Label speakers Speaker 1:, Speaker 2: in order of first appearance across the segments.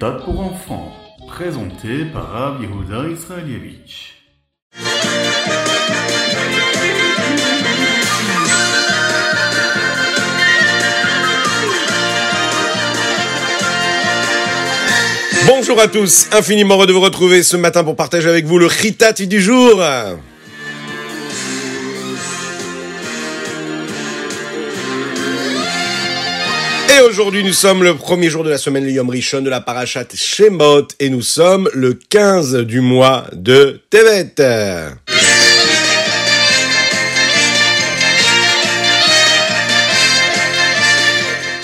Speaker 1: Ritat pour enfants, présenté par Rav Yehuda Israelievich.
Speaker 2: Bonjour à tous, infiniment heureux de vous retrouver ce matin pour partager avec vous le Ritat du jour. Et aujourd'hui, nous sommes le premier jour de la semaine, le Rishon de la Parashat Shemot, et nous sommes le 15 du mois de Tevet.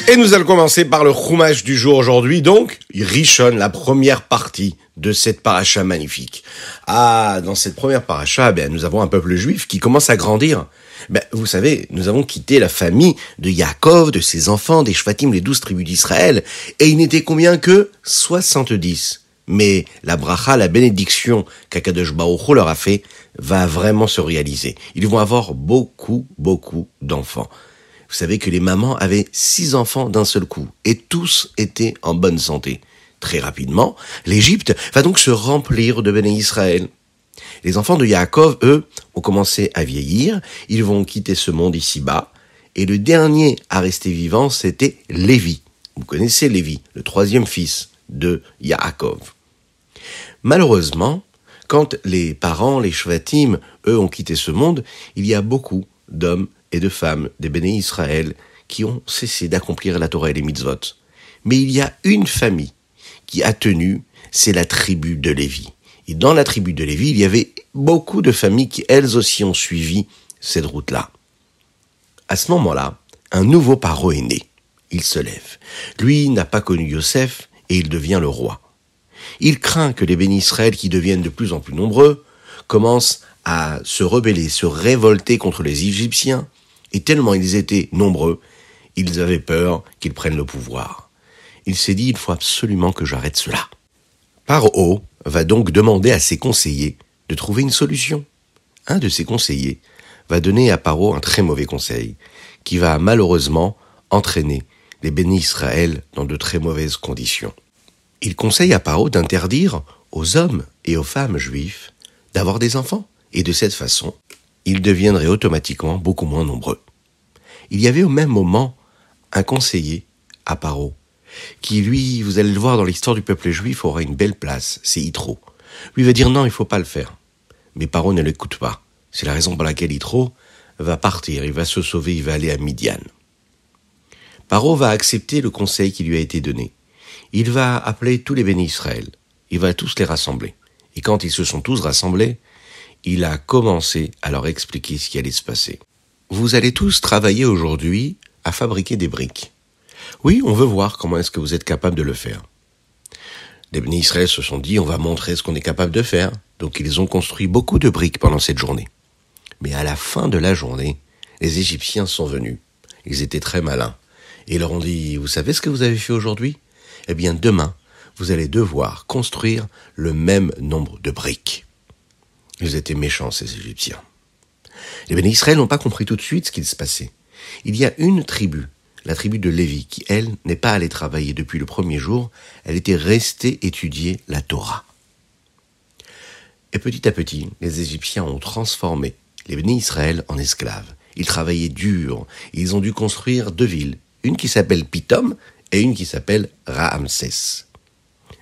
Speaker 2: Et nous allons commencer par le Chumash du jour aujourd'hui, donc Rishon, la première partie de cette paracha magnifique. Ah, dans cette première paracha, ben, nous avons un peuple juif qui commence à grandir. Ben, vous savez, nous avons quitté la famille de Yaakov, de ses enfants, des Shvatim, les douze tribus d'Israël, et il n'était combien que 70. Mais la bracha, la bénédiction qu'Akadosh Baruch leur a fait, va vraiment se réaliser. Ils vont avoir beaucoup, beaucoup d'enfants. Vous savez que les mamans avaient six enfants d'un seul coup, et tous étaient en bonne santé. Très rapidement, l'Égypte va donc se remplir de béné Israël. Les enfants de Yaakov, eux, ont commencé à vieillir, ils vont quitter ce monde ici-bas, et le dernier à rester vivant, c'était Lévi. Vous connaissez Lévi, le troisième fils de Yaakov. Malheureusement, quand les parents, les Shvatim, eux, ont quitté ce monde, il y a beaucoup d'hommes et de femmes des béné Israël qui ont cessé d'accomplir la Torah et les mitzvot. Mais il y a une famille qui a tenu, c'est la tribu de Lévi. Et dans la tribu de Lévi, il y avait beaucoup de familles qui elles aussi ont suivi cette route-là. À ce moment-là, un nouveau paro est né. Il se lève. Lui n'a pas connu Yosef et il devient le roi. Il craint que les bénis Israël, qui deviennent de plus en plus nombreux, commencent à se rebeller, se révolter contre les Égyptiens, et tellement ils étaient nombreux, ils avaient peur qu'ils prennent le pouvoir. Il s'est dit, il faut absolument que j'arrête cela. Paro va donc demander à ses conseillers de trouver une solution. Un de ses conseillers va donner à Paro un très mauvais conseil, qui va malheureusement entraîner les bénis Israël dans de très mauvaises conditions. Il conseille à Paro d'interdire aux hommes et aux femmes juifs d'avoir des enfants, et de cette façon, ils deviendraient automatiquement beaucoup moins nombreux. Il y avait au même moment un conseiller à Paro, qui lui, vous allez le voir dans l'histoire du peuple juif, aura une belle place, c'est Yitro. Lui va dire non, il faut pas le faire. Mais Paro ne l'écoute pas. C'est la raison pour laquelle Yitro va partir, il va se sauver, il va aller à Midian. Paro va accepter le conseil qui lui a été donné. Il va appeler tous les bénis Israël. Il va tous les rassembler. Et quand ils se sont tous rassemblés, il a commencé à leur expliquer ce qui allait se passer. Vous allez tous travailler aujourd'hui à fabriquer des briques. Oui, on veut voir comment est-ce que vous êtes capable de le faire. Les Israël se sont dit, on va montrer ce qu'on est capable de faire. Donc ils ont construit beaucoup de briques pendant cette journée. Mais à la fin de la journée, les Égyptiens sont venus. Ils étaient très malins. Et ils leur ont dit, vous savez ce que vous avez fait aujourd'hui? Eh bien, demain, vous allez devoir construire le même nombre de briques. Ils étaient méchants, ces Égyptiens. Les bénis Israël n'ont pas compris tout de suite ce qu'il se passait. Il y a une tribu, la tribu de Lévi, qui, elle, n'est pas allée travailler depuis le premier jour, elle était restée étudier la Torah. Et petit à petit, les Égyptiens ont transformé les bénis Israël en esclaves. Ils travaillaient dur, ils ont dû construire deux villes, une qui s'appelle Pitom et une qui s'appelle Raamsès.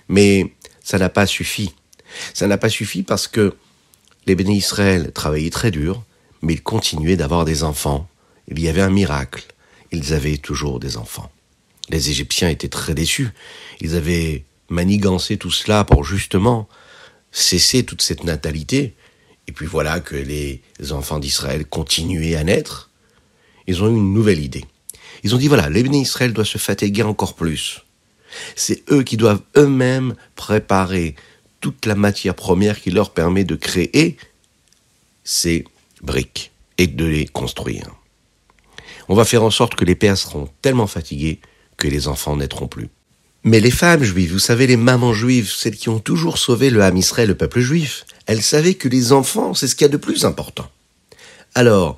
Speaker 2: Mais ça n'a pas suffi. Ça n'a pas suffi parce que les bénis Israël travaillaient très dur, mais ils continuaient d'avoir des enfants. Il y avait un miracle. Ils avaient toujours des enfants. Les Égyptiens étaient très déçus. Ils avaient manigancé tout cela pour justement cesser toute cette natalité. Et puis voilà que les enfants d'Israël continuaient à naître. Ils ont eu une nouvelle idée. Ils ont dit voilà, les Israël doivent se fatiguer encore plus. C'est eux qui doivent eux-mêmes préparer toute la matière première qui leur permet de créer ces briques et de les construire. On va faire en sorte que les pères seront tellement fatigués que les enfants naîtront plus. Mais les femmes juives, vous savez, les mamans juives, celles qui ont toujours sauvé le Ham Israël, le peuple juif, elles savaient que les enfants, c'est ce qu'il y a de plus important. Alors,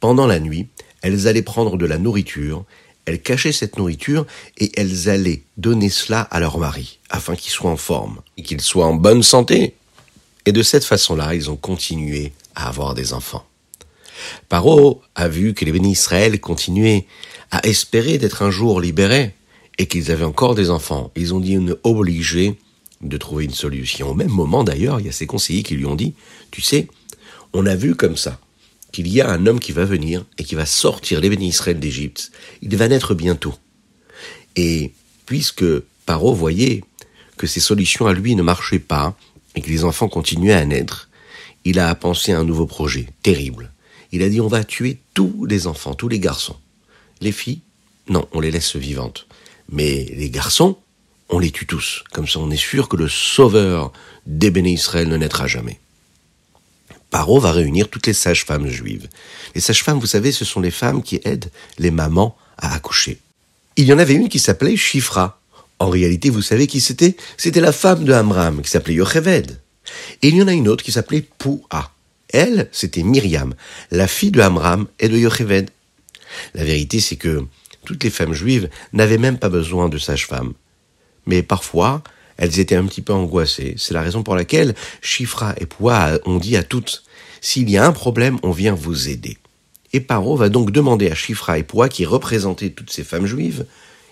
Speaker 2: pendant la nuit, elles allaient prendre de la nourriture elles cachaient cette nourriture et elles allaient donner cela à leur mari, afin qu'ils soient en forme et qu'ils soient en bonne santé. Et de cette façon-là, ils ont continué à avoir des enfants. Paro a vu que les bénis Israël continuaient à espérer d'être un jour libérés et qu'ils avaient encore des enfants. Ils ont dit on est obligé de trouver une solution. Au même moment d'ailleurs, il y a ses conseillers qui lui ont dit, tu sais, on a vu comme ça qu'il y a un homme qui va venir et qui va sortir les bénis Israël d'Égypte. Il va naître bientôt. Et puisque Paro voyait que ses solutions à lui ne marchaient pas et que les enfants continuaient à naître, il a pensé à un nouveau projet terrible. Il a dit on va tuer tous les enfants, tous les garçons. Les filles, non, on les laisse vivantes. Mais les garçons, on les tue tous. Comme ça, on est sûr que le sauveur des béné Israël ne naîtra jamais. Paro va réunir toutes les sages-femmes juives. Les sages-femmes, vous savez, ce sont les femmes qui aident les mamans à accoucher. Il y en avait une qui s'appelait Shifra. En réalité, vous savez qui c'était? C'était la femme de Amram, qui s'appelait Yocheved. Et il y en a une autre qui s'appelait Poua. Elle, c'était Myriam, la fille de Amram et de Yocheved. La vérité, c'est que toutes les femmes juives n'avaient même pas besoin de sages-femmes. Mais parfois, elles étaient un petit peu angoissées. C'est la raison pour laquelle Chifra et Poua ont dit à toutes, s'il y a un problème, on vient vous aider. Et Paro va donc demander à Chifra et Poua, qui représentaient toutes ces femmes juives,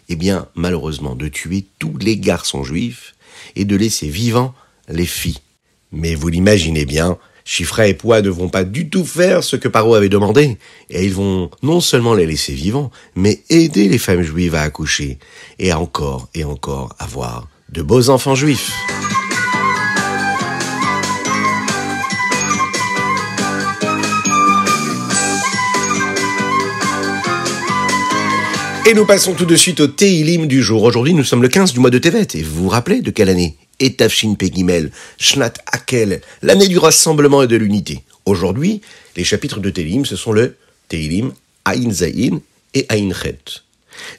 Speaker 2: eh bien, malheureusement, de tuer tous les garçons juifs et de laisser vivants les filles. Mais vous l'imaginez bien, Chifra et Poua ne vont pas du tout faire ce que Paro avait demandé, et ils vont non seulement les laisser vivants, mais aider les femmes juives à accoucher, et encore et encore avoir de beaux enfants juifs. Et nous passons tout de suite au Teilim du jour. Aujourd'hui, nous sommes le 15 du mois de Tevet. Et vous vous rappelez de quelle année Etafshin Pegimel, Shnat Akel, l'année du rassemblement et de l'unité. Aujourd'hui, les chapitres de Teilim, ce sont le Teilim, Ain Zayin et Ain Chet.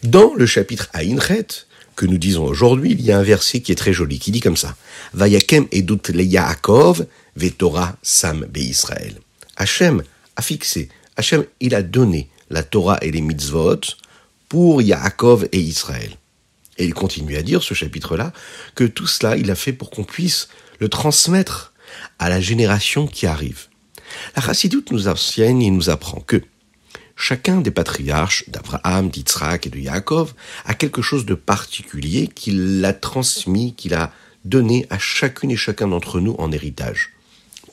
Speaker 2: Dans le chapitre Ain Chet, que nous disons aujourd'hui, il y a un verset qui est très joli, qui dit comme ça. Vayakem edut le Yaakov, vetora sam be Israël. Hachem a fixé, Hachem, il a donné la Torah et les mitzvot pour Yaakov et Israël. Et il continue à dire, ce chapitre-là, que tout cela, il a fait pour qu'on puisse le transmettre à la génération qui arrive. La Chassidoute nous enseigne et nous apprend que chacun des patriarches d'Abraham, d'Yitzhak et de Yaakov a quelque chose de particulier qu'il a transmis, qu'il a donné à chacune et chacun d'entre nous en héritage.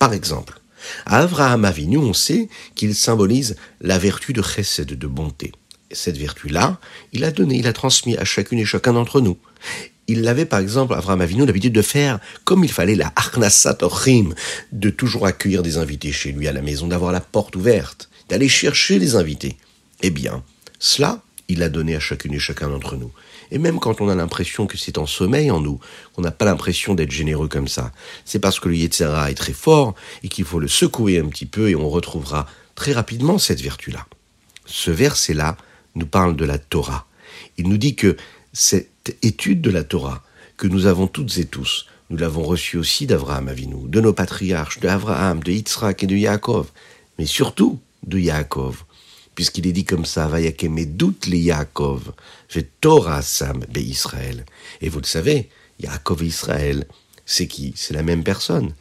Speaker 2: Par exemple, à Abraham Avinu, on sait qu'il symbolise la vertu de chesed, de bonté cette vertu-là, il a donné, il a transmis à chacune et chacun d'entre nous. Il l'avait, par exemple, Avraham Avinu, l'habitude de faire comme il fallait la Arnasat Ochim, de toujours accueillir des invités chez lui à la maison, d'avoir la porte ouverte, d'aller chercher les invités. Eh bien, cela, il a donné à chacune et chacun d'entre nous. Et même quand on a l'impression que c'est en sommeil en nous, qu'on n'a pas l'impression d'être généreux comme ça, c'est parce que le Yetzera est très fort et qu'il faut le secouer un petit peu et on retrouvera très rapidement cette vertu-là. Ce verset-là nous parle de la Torah. Il nous dit que cette étude de la Torah, que nous avons toutes et tous, nous l'avons reçue aussi d'Abraham Avinu, de nos patriarches, de Abraham, de Yitzhak et de Yaakov, mais surtout de Yaakov, puisqu'il est dit comme ça, Vayakem doute les Yaakov, je Torah Sam be Israël. Et vous le savez, Yaakov et Israël, c'est qui? C'est la même personne.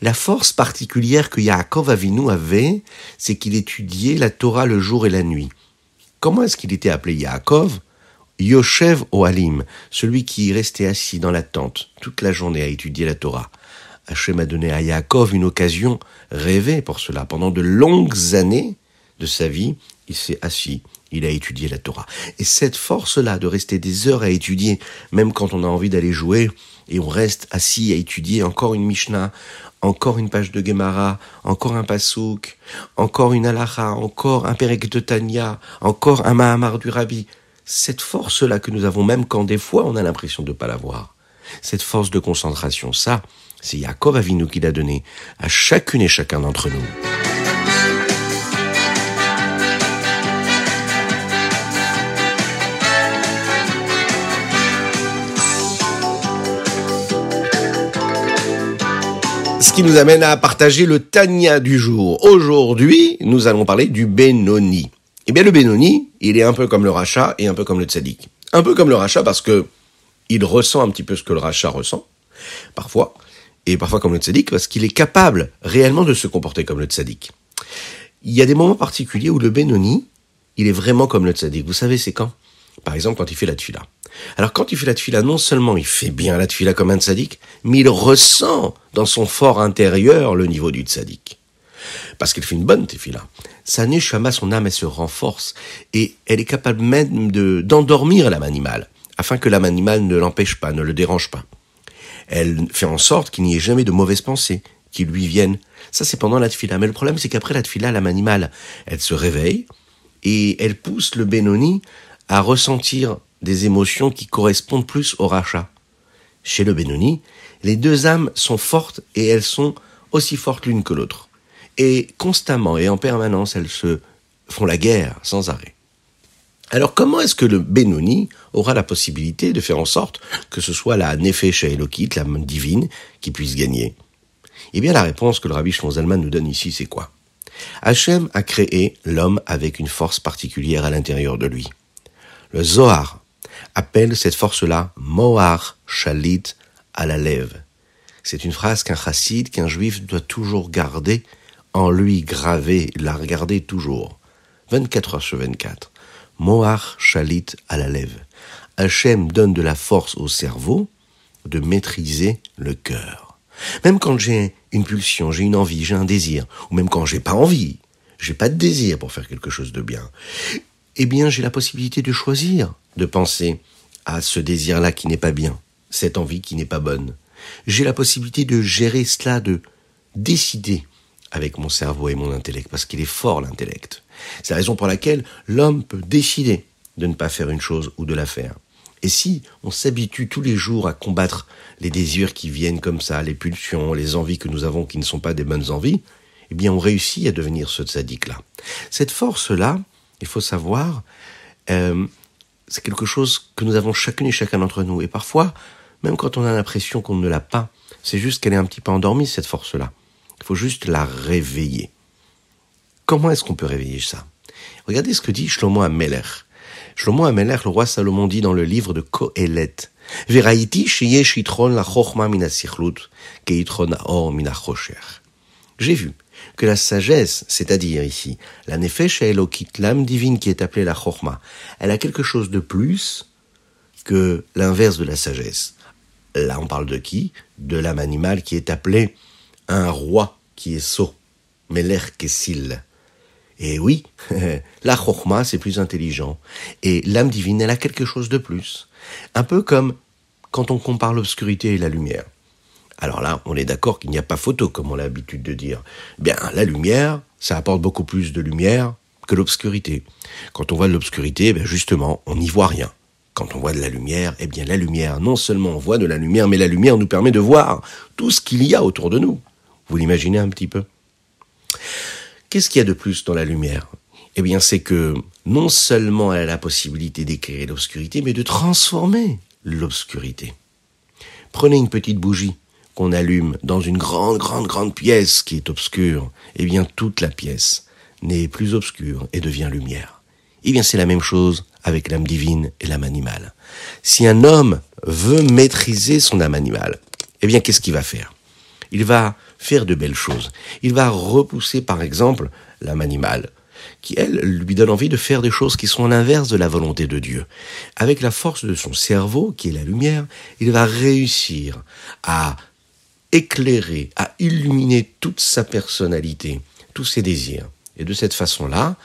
Speaker 2: La force particulière que Yaakov Avinu avait, c'est qu'il étudiait la Torah le jour et la nuit. Comment est-ce qu'il était appelé Yaakov? Yoshev Oalim, celui qui restait assis dans la tente toute la journée à étudier la Torah. Hachem a donné à Yaakov une occasion rêvée pour cela. Pendant de longues années de sa vie, il s'est assis, il a étudié la Torah. Et cette force-là de rester des heures à étudier, même quand on a envie d'aller jouer, et on reste assis à étudier encore une Mishnah, encore une page de Gemara, encore un Pasouk, encore une Alacha, encore un Perek de Tanya, encore un Mahamar du Rabbi. Cette force-là que nous avons même quand des fois on a l'impression de ne pas l'avoir. Cette force de concentration, ça, c'est Yaakov Avinu qui l'a donné à chacune et chacun d'entre nous. Ce qui nous amène à partager le Tania du jour. Aujourd'hui, nous allons parler du Benoni. Eh bien, le Benoni, il est un peu comme le rachat et un peu comme le tzaddik. Un peu comme le rachat parce que il ressent un petit peu ce que le rachat ressent, parfois, et parfois comme le tzaddik parce qu'il est capable réellement de se comporter comme le tzaddik. Il y a des moments particuliers où le Benoni, il est vraiment comme le tzaddik. Vous savez, c'est quand? Par exemple, quand il fait la tfila. Alors, quand il fait la tfila, non seulement il fait bien la tfila comme un tzaddik, mais il ressent dans son fort intérieur le niveau du tzaddik. Parce qu'il fait une bonne tefila. Sa neshama, son âme, elle se renforce et elle est capable même de, d'endormir l'âme animale, afin que l'âme animale ne l'empêche pas, ne le dérange pas. Elle fait en sorte qu'il n'y ait jamais de mauvaises pensées qui lui viennent. Ça, c'est pendant la tfila. Mais le problème, c'est qu'après la tfila, l'âme animale, elle se réveille et elle pousse le Benoni à ressentir des émotions qui correspondent plus au rachat. Chez le Benoni, les deux âmes sont fortes et elles sont aussi fortes l'une que l'autre. Et constamment et en permanence, elles se font la guerre sans arrêt. Alors comment est-ce que le Benoni aura la possibilité de faire en sorte que ce soit la Nefesh Elokit, l'âme divine, qui puisse gagner? Eh bien la réponse que le rabbi Shlomo nous donne ici, c'est quoi? Hachem a créé l'homme avec une force particulière à l'intérieur de lui. Le Zohar appelle cette force-là Mohar Shalit à la lève. C'est une phrase qu'un chassid, qu'un juif doit toujours garder en lui graver, la regarder toujours. 24 heures sur 24. Mohar Shalit à la lève. Hachem donne de la force au cerveau de maîtriser le cœur. Même quand j'ai une pulsion, j'ai une envie, j'ai un désir, ou même quand j'ai pas envie, j'ai pas de désir pour faire quelque chose de bien, eh bien j'ai la possibilité de choisir de penser à ce désir-là qui n'est pas bien, cette envie qui n'est pas bonne. J'ai la possibilité de gérer cela, de décider avec mon cerveau et mon intellect, parce qu'il est fort l'intellect. C'est la raison pour laquelle l'homme peut décider de ne pas faire une chose ou de la faire. Et si on s'habitue tous les jours à combattre les désirs qui viennent comme ça, les pulsions, les envies que nous avons qui ne sont pas des bonnes envies, eh bien on réussit à devenir ce tzaddik-là. Cette force-là, il faut savoir, euh, c'est quelque chose que nous avons chacune et chacun d'entre nous. Et parfois, même quand on a l'impression qu'on ne l'a pas, c'est juste qu'elle est un petit peu endormie, cette force-là. Il faut juste la réveiller. Comment est-ce qu'on peut réveiller ça? Regardez ce que dit Shlomo Ameler. Shlomo Ameler, le roi Salomon dit dans le livre de Kohelet, J'ai vu que la sagesse, c'est-à-dire ici, la nefesh elokit, l'âme divine qui est appelée la chochma, elle a quelque chose de plus que l'inverse de la sagesse. Là, on parle de qui? De l'âme animale qui est appelée un roi qui est sot, Meler Kessil. Et oui, la chokhma, c'est plus intelligent. Et l'âme divine, elle a quelque chose de plus. Un peu comme quand on compare l'obscurité et la lumière. Alors là, on est d'accord qu'il n'y a pas photo, comme on a l'habitude de dire. Bien, la lumière, ça apporte beaucoup plus de lumière que l'obscurité. Quand on voit de l'obscurité, ben justement, on n'y voit rien. Quand on voit de la lumière, eh bien la lumière, non seulement on voit de la lumière, mais la lumière nous permet de voir tout ce qu'il y a autour de nous. Vous l'imaginez un petit peu? Qu'est-ce qu'il y a de plus dans la lumière? Eh bien, c'est que non seulement elle a la possibilité d'éclairer l'obscurité, mais de transformer l'obscurité. Prenez une petite bougie qu'on allume dans une grande, grande, grande pièce qui est obscure. Eh bien, toute la pièce n'est plus obscure et devient lumière. Eh bien, c'est la même chose avec l'âme divine et l'âme animale. Si un homme veut maîtriser son âme animale, eh bien, qu'est-ce qu'il va faire? Il va faire de belles choses. Il va repousser, par exemple, l'âme animale, qui, elle, lui donne envie de faire des choses qui sont l'inverse de la volonté de Dieu. Avec la force de son cerveau, qui est la lumière, il va réussir à éclairer, à illuminer toute sa personnalité, tous ses désirs. Et de cette façon-là,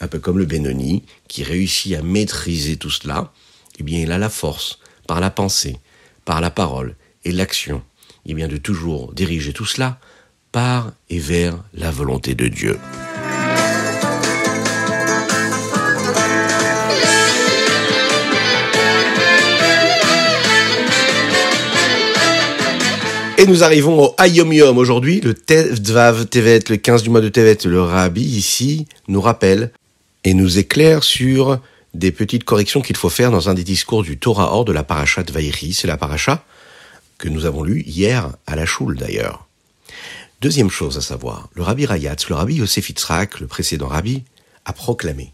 Speaker 2: un peu comme le Benoni, qui réussit à maîtriser tout cela, eh bien, il a la force, par la pensée, par la parole et l'action, il vient de toujours diriger tout cela par et vers la volonté de Dieu. Et nous arrivons au Ayom Yom aujourd'hui, le Tevdvav Tevet, le 15 du mois de Tevet. Le Rabbi ici nous rappelle et nous éclaire sur des petites corrections qu'il faut faire dans un des discours du Torah hors de la paracha de Vaïri. C'est la paracha que nous avons lu hier à la choule d'ailleurs. Deuxième chose à savoir, le rabbi Rayatz, le rabbi Yosef Yitzhak, le précédent rabbi, a proclamé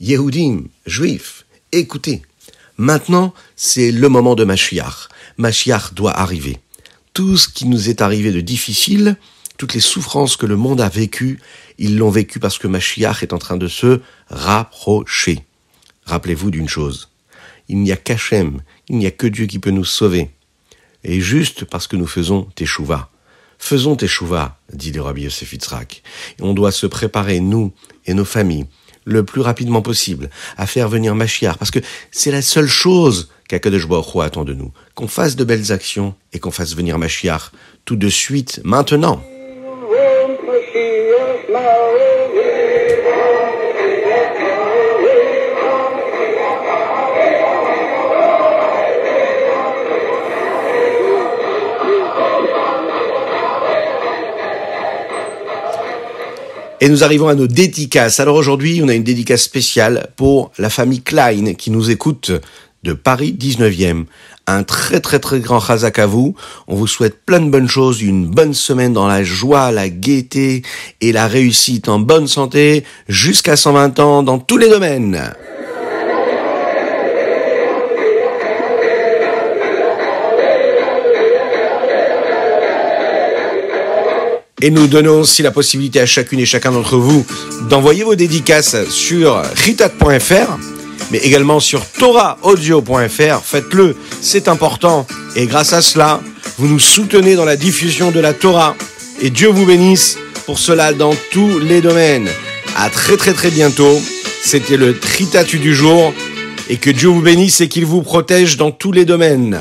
Speaker 2: Yehudim, juifs, écoutez. Maintenant, c'est le moment de Mashiach. Mashiach doit arriver. Tout ce qui nous est arrivé de difficile, toutes les souffrances que le monde a vécues, ils l'ont vécu parce que Mashiach est en train de se rapprocher. Rappelez-vous d'une chose. Il n'y a qu'Hachem, il n'y a que Dieu qui peut nous sauver. Et juste parce que nous faisons Teshuvah. Faisons Teshuvah, dit le Rabbi Yosef Yitzhak. On doit se préparer, nous et nos familles, le plus rapidement possible, à faire venir Mashiach, parce que c'est la seule chose qu'Akadosh Baruch attend de nous. Qu'on fasse de belles actions et qu'on fasse venir Mashiach tout de suite, maintenant. Et nous arrivons à nos dédicaces. Alors aujourd'hui, on a une dédicace spéciale pour la famille Klein qui nous écoute de Paris 19e. Un très très très grand chazak à vous. On vous souhaite plein de bonnes choses, une bonne semaine dans la joie, la gaieté et la réussite en bonne santé jusqu'à 120 ans dans tous les domaines. Et nous donnons aussi la possibilité à chacune et chacun d'entre vous d'envoyer vos dédicaces sur ritat.fr, mais également sur toraaudio.fr. Faites-le, c'est important. Et grâce à cela, vous nous soutenez dans la diffusion de la Torah. Et Dieu vous bénisse pour cela dans tous les domaines. À très très très bientôt. C'était le Tritatu du jour. Et que Dieu vous bénisse et qu'il vous protège dans tous les domaines.